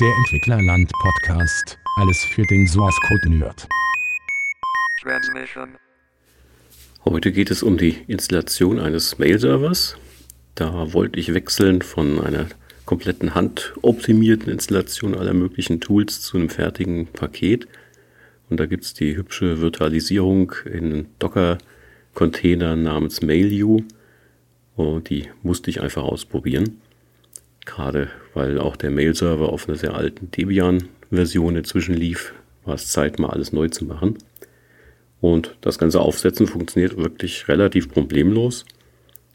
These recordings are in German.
Der Entwicklerland Podcast. Alles für den Source Code Nerd. Heute geht es um die Installation eines Mail-Servers. Da wollte ich wechseln von einer kompletten handoptimierten Installation aller möglichen Tools zu einem fertigen Paket. Und da gibt es die hübsche Virtualisierung in Docker-Containern namens MailU. Und die musste ich einfach ausprobieren. Gerade weil auch der Mail-Server auf einer sehr alten Debian-Version inzwischen lief, war es Zeit, mal alles neu zu machen. Und das ganze Aufsetzen funktioniert wirklich relativ problemlos.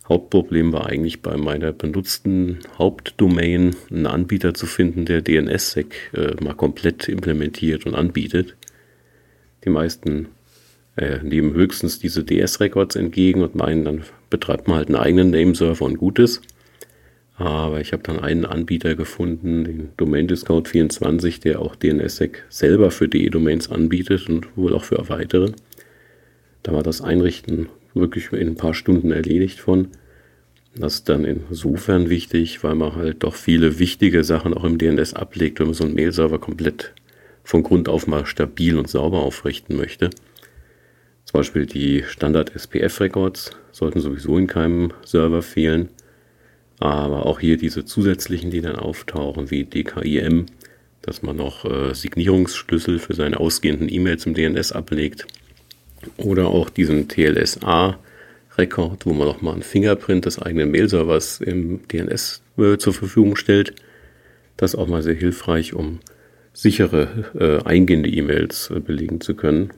Hauptproblem war eigentlich bei meiner benutzten Hauptdomain einen Anbieter zu finden, der DNSSEC äh, mal komplett implementiert und anbietet. Die meisten äh, nehmen höchstens diese DS-Records entgegen und meinen, dann betreibt man halt einen eigenen Nameserver und Gutes. Aber ich habe dann einen Anbieter gefunden, den Domain Discount 24, der auch DNSSEC selber für DE-Domains anbietet und wohl auch für weitere. Da war das Einrichten wirklich in ein paar Stunden erledigt von. Das ist dann insofern wichtig, weil man halt doch viele wichtige Sachen auch im DNS ablegt, wenn man so einen Mail-Server komplett von Grund auf mal stabil und sauber aufrichten möchte. Zum Beispiel die Standard-SPF-Records sollten sowieso in keinem Server fehlen. Aber auch hier diese zusätzlichen, die dann auftauchen, wie DKIM, dass man noch äh, Signierungsschlüssel für seine ausgehenden E-Mails im DNS ablegt. Oder auch diesen TLSA-Rekord, wo man noch mal ein Fingerprint des eigenen Mail-Servers im DNS äh, zur Verfügung stellt. Das ist auch mal sehr hilfreich, um sichere äh, eingehende E-Mails äh, belegen zu können.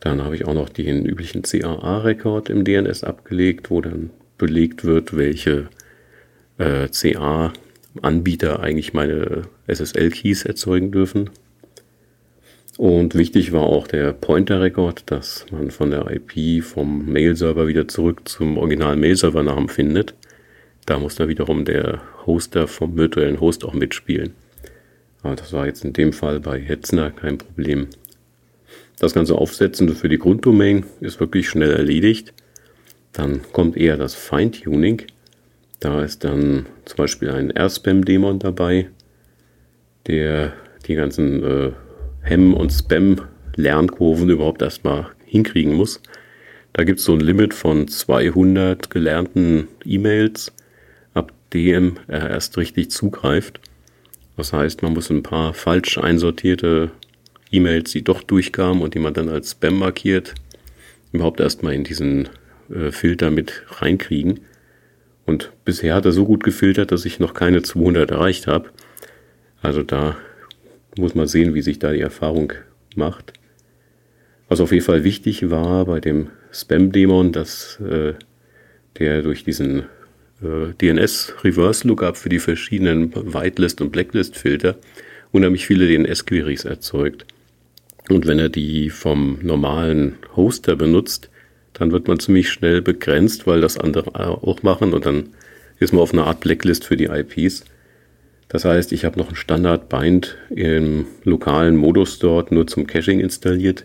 Dann habe ich auch noch den üblichen CAA-Rekord im DNS abgelegt, wo dann belegt wird, welche äh, CA-Anbieter eigentlich meine SSL-Keys erzeugen dürfen. Und wichtig war auch der Pointer-Rekord, dass man von der IP vom Mail-Server wieder zurück zum originalen Mail-Server-Namen findet. Da muss dann wiederum der Hoster vom virtuellen Host auch mitspielen. Aber das war jetzt in dem Fall bei Hetzner kein Problem. Das ganze Aufsetzen für die Grunddomain ist wirklich schnell erledigt. Dann kommt eher das Feintuning. Da ist dann zum Beispiel ein R-Spam-Dämon dabei, der die ganzen äh, Hem- und Spam-Lernkurven überhaupt erstmal hinkriegen muss. Da gibt es so ein Limit von 200 gelernten E-Mails, ab dem er erst richtig zugreift. Das heißt, man muss ein paar falsch einsortierte E-Mails, die doch durchkamen und die man dann als Spam markiert, überhaupt erstmal in diesen äh, Filter mit reinkriegen. Und bisher hat er so gut gefiltert, dass ich noch keine 200 erreicht habe. Also da muss man sehen, wie sich da die Erfahrung macht. Was auf jeden Fall wichtig war bei dem Spam-Dämon, dass äh, der durch diesen äh, DNS-Reverse-Lookup für die verschiedenen Whitelist- und Blacklist-Filter unheimlich viele DNS-Queries erzeugt. Und wenn er die vom normalen Hoster benutzt, dann wird man ziemlich schnell begrenzt, weil das andere auch machen und dann ist man auf einer Art Blacklist für die IPs. Das heißt, ich habe noch ein Standard-Bind im lokalen Modus dort nur zum Caching installiert.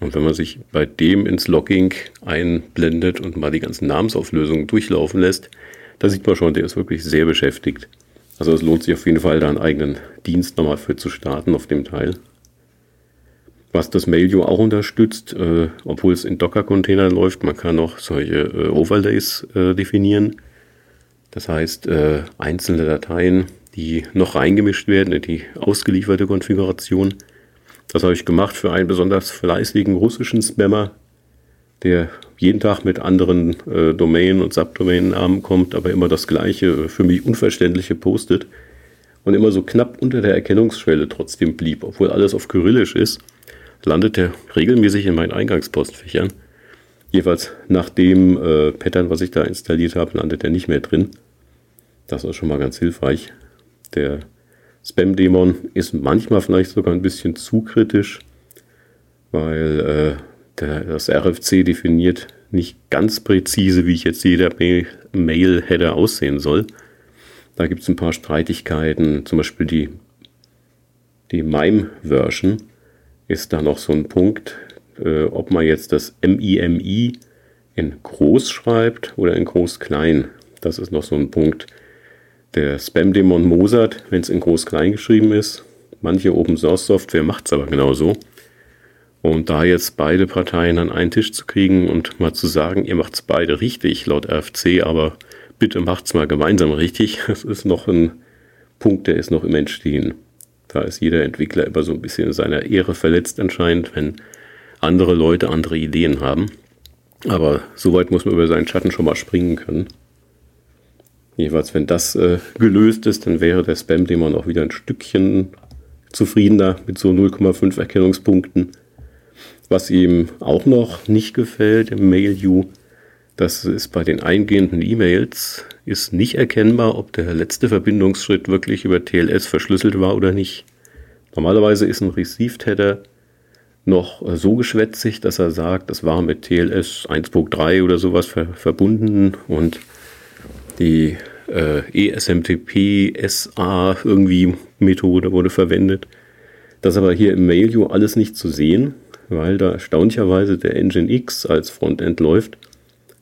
Und wenn man sich bei dem ins Logging einblendet und mal die ganzen Namensauflösungen durchlaufen lässt, da sieht man schon, der ist wirklich sehr beschäftigt. Also es lohnt sich auf jeden Fall, da einen eigenen Dienst nochmal für zu starten auf dem Teil. Was das Mailio auch unterstützt, äh, obwohl es in Docker-Containern läuft, man kann auch solche äh, Overlays äh, definieren. Das heißt, äh, einzelne Dateien, die noch reingemischt werden in die ausgelieferte Konfiguration. Das habe ich gemacht für einen besonders fleißigen russischen Spammer, der jeden Tag mit anderen äh, Domainen und Subdomainnamen kommt, aber immer das gleiche, äh, für mich unverständliche postet und immer so knapp unter der Erkennungsschwelle trotzdem blieb, obwohl alles auf Kyrillisch ist landet er regelmäßig in meinen Eingangspostfächern. Jeweils nach dem äh, Pattern, was ich da installiert habe, landet er nicht mehr drin. Das ist schon mal ganz hilfreich. Der Spam-Dämon ist manchmal vielleicht sogar ein bisschen zu kritisch, weil äh, der, das RFC definiert nicht ganz präzise, wie ich jetzt jeder Mail-Header aussehen soll. Da gibt es ein paar Streitigkeiten, zum Beispiel die, die MIME-Version ist da noch so ein Punkt, äh, ob man jetzt das MIMI in groß schreibt oder in groß klein. Das ist noch so ein Punkt. der Spam-Dämon Mozart, wenn es in groß-klein geschrieben ist. Manche Open-Source-Software macht es aber genauso. Und da jetzt beide Parteien an einen Tisch zu kriegen und mal zu sagen, ihr macht es beide richtig laut RFC, aber bitte macht es mal gemeinsam richtig, das ist noch ein Punkt, der ist noch im Entstehen. Da ist jeder Entwickler immer so ein bisschen in seiner Ehre verletzt anscheinend, wenn andere Leute andere Ideen haben. Aber soweit muss man über seinen Schatten schon mal springen können. Jeweils, wenn das äh, gelöst ist, dann wäre der Spam-Dämon auch wieder ein Stückchen zufriedener mit so 0,5 Erkennungspunkten. Was ihm auch noch nicht gefällt im Mail-U, das ist bei den eingehenden E-Mails, ist nicht erkennbar, ob der letzte Verbindungsschritt wirklich über TLS verschlüsselt war oder nicht. Normalerweise ist ein Received Header noch so geschwätzig, dass er sagt, das war mit TLS 1.3 oder sowas ver verbunden und die äh, ESMTP SA irgendwie Methode wurde verwendet. Das ist aber hier im Mailview alles nicht zu sehen, weil da erstaunlicherweise der Engine X als Frontend läuft.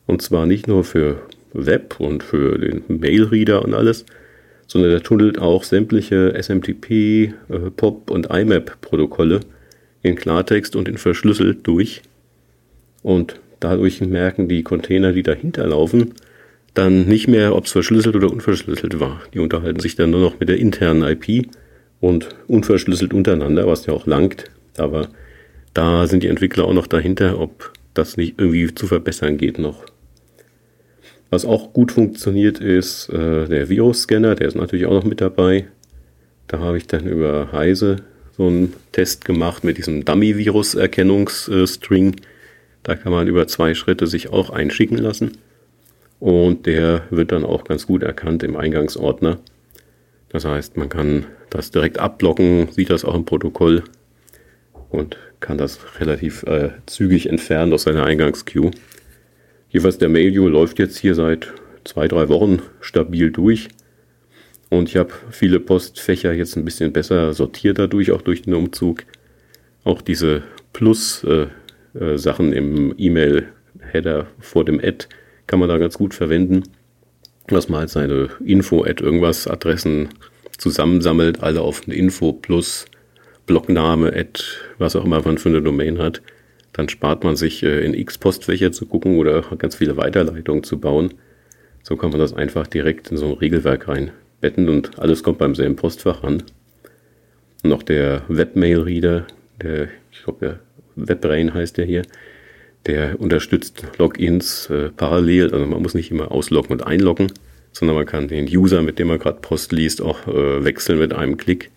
Und zwar nicht nur für Web und für den Mailreader und alles, sondern der tunnelt auch sämtliche SMTP, äh, POP und IMAP-Protokolle in Klartext und in verschlüsselt durch. Und dadurch merken die Container, die dahinter laufen, dann nicht mehr, ob es verschlüsselt oder unverschlüsselt war. Die unterhalten sich dann nur noch mit der internen IP und unverschlüsselt untereinander, was ja auch langt. Aber da sind die Entwickler auch noch dahinter, ob das nicht irgendwie zu verbessern geht noch. Was auch gut funktioniert, ist äh, der Virus-Scanner, der ist natürlich auch noch mit dabei. Da habe ich dann über Heise so einen Test gemacht mit diesem Dummy-Virus-Erkennungsstring. Da kann man über zwei Schritte sich auch einschicken lassen. Und der wird dann auch ganz gut erkannt im Eingangsordner. Das heißt, man kann das direkt abblocken, sieht das auch im Protokoll und kann das relativ äh, zügig entfernen aus seiner Eingangsqueue. Jeweils der Mailview läuft jetzt hier seit zwei, drei Wochen stabil durch. Und ich habe viele Postfächer jetzt ein bisschen besser sortiert dadurch, auch durch den Umzug. Auch diese Plus-Sachen äh, äh, im E-Mail-Header vor dem Ad kann man da ganz gut verwenden. Dass man halt seine Info-Ad irgendwas Adressen zusammensammelt, alle auf eine Info plus Blockname, Ad, was auch immer man für eine Domain hat. Dann spart man sich äh, in x Postfächer zu gucken oder ganz viele Weiterleitungen zu bauen. So kann man das einfach direkt in so ein Regelwerk reinbetten und alles kommt beim selben Postfach an. Und noch der Webmail-Reader, der, ich glaube, der WebBrain heißt der hier, der unterstützt Logins äh, parallel. Also man muss nicht immer ausloggen und einloggen, sondern man kann den User, mit dem man gerade Post liest, auch äh, wechseln mit einem Klick.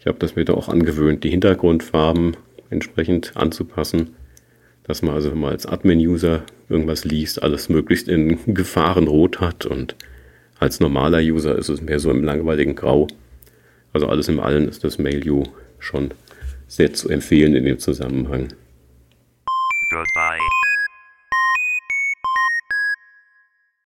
Ich habe das mir da auch angewöhnt, die Hintergrundfarben entsprechend anzupassen, dass man also, wenn man als Admin-User irgendwas liest, alles möglichst in Gefahrenrot hat und als normaler User ist es mehr so im langweiligen Grau. Also alles im Allen ist das MailU schon sehr zu empfehlen in dem Zusammenhang. Goodbye.